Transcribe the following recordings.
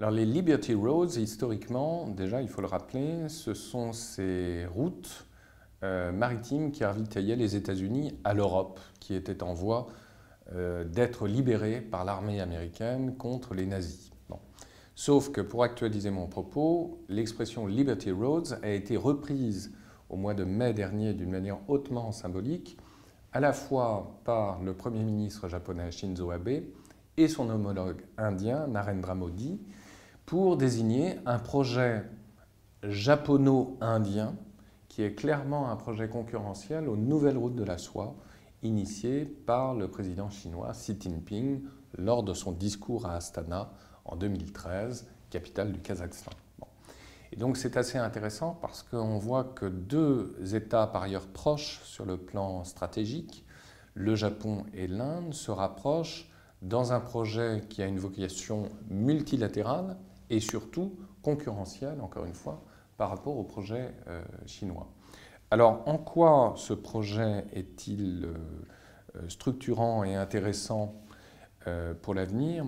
Alors les Liberty Roads, historiquement, déjà il faut le rappeler, ce sont ces routes euh, maritimes qui ravitaillaient les États-Unis à l'Europe, qui étaient en voie euh, d'être libérée par l'armée américaine contre les nazis. Sauf que pour actualiser mon propos, l'expression Liberty Roads a été reprise au mois de mai dernier d'une manière hautement symbolique, à la fois par le Premier ministre japonais Shinzo Abe et son homologue indien Narendra Modi, pour désigner un projet japono-indien qui est clairement un projet concurrentiel aux nouvelles routes de la soie initié par le président chinois Xi Jinping lors de son discours à Astana en 2013, capitale du Kazakhstan. Et donc c'est assez intéressant parce qu'on voit que deux États par ailleurs proches sur le plan stratégique, le Japon et l'Inde, se rapprochent dans un projet qui a une vocation multilatérale et surtout concurrentielle, encore une fois, par rapport au projet euh, chinois. Alors en quoi ce projet est-il euh, euh, structurant et intéressant pour l'avenir?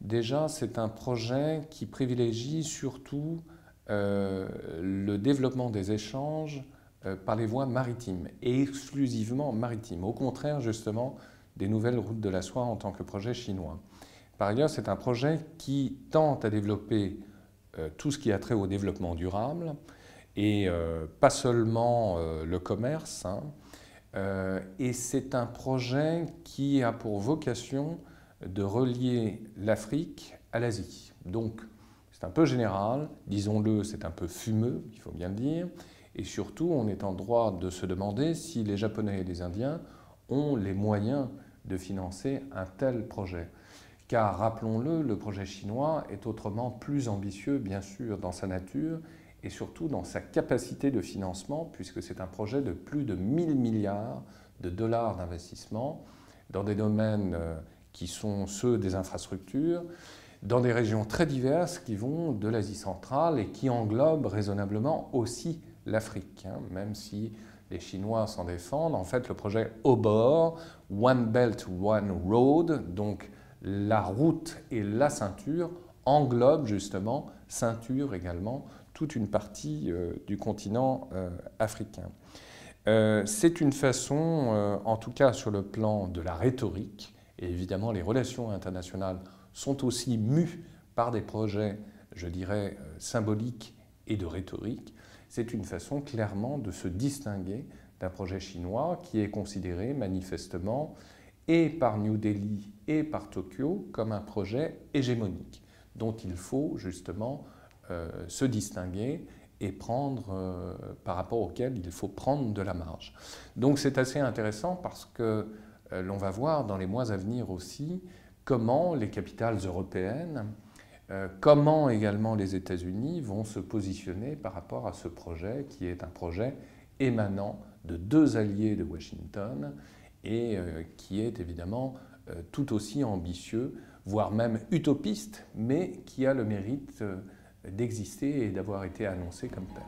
Déjà, c'est un projet qui privilégie surtout le développement des échanges par les voies maritimes, et exclusivement maritimes, au contraire justement des nouvelles routes de la soie en tant que projet chinois. Par ailleurs, c'est un projet qui tente à développer euh, tout ce qui a trait au développement durable et euh, pas seulement euh, le commerce. Hein. et c'est un projet qui a pour vocation de relier l'Afrique à l'Asie. Donc, c'est un peu général, disons-le, c'est un peu fumeux, il faut bien le dire. Et surtout, on est en droit de se demander si les Japonais et les Indiens ont les moyens de financer un tel projet. Car rappelons-le, le projet chinois est autrement plus ambitieux, bien sûr, dans sa nature et surtout dans sa capacité de financement, puisque c'est un projet de plus de 1000 milliards de dollars d'investissement dans des domaines euh, qui sont ceux des infrastructures, dans des régions très diverses qui vont de l'Asie centrale et qui englobent raisonnablement aussi l'Afrique, hein, même si les Chinois s'en défendent. En fait, le projet au bord, One Belt, One Road, donc la route et la ceinture englobent justement, ceinture également, toute une partie euh, du continent euh, africain. Euh, c'est une façon, en tout cas sur le plan de la rhétorique, et évidemment les relations internationales sont aussi mues par des projets, je dirais, symboliques et de rhétorique, c'est une façon clairement de se distinguer d'un projet chinois qui est considéré manifestement et par New Delhi et par Tokyo comme un projet hégémonique dont il faut justement euh, se distinguer et prendre, euh, par rapport auquel il faut prendre de la marge. Donc c'est assez intéressant parce que euh, l'on va voir dans les mois à venir aussi comment les capitales européennes, comment également les États-Unis vont se positionner par rapport à ce projet qui est un projet émanant de deux alliés de Washington et euh, qui est évidemment euh, tout aussi ambitieux, voire même utopiste, mais qui a le mérite euh, d'exister et d'avoir été annoncé comme tel.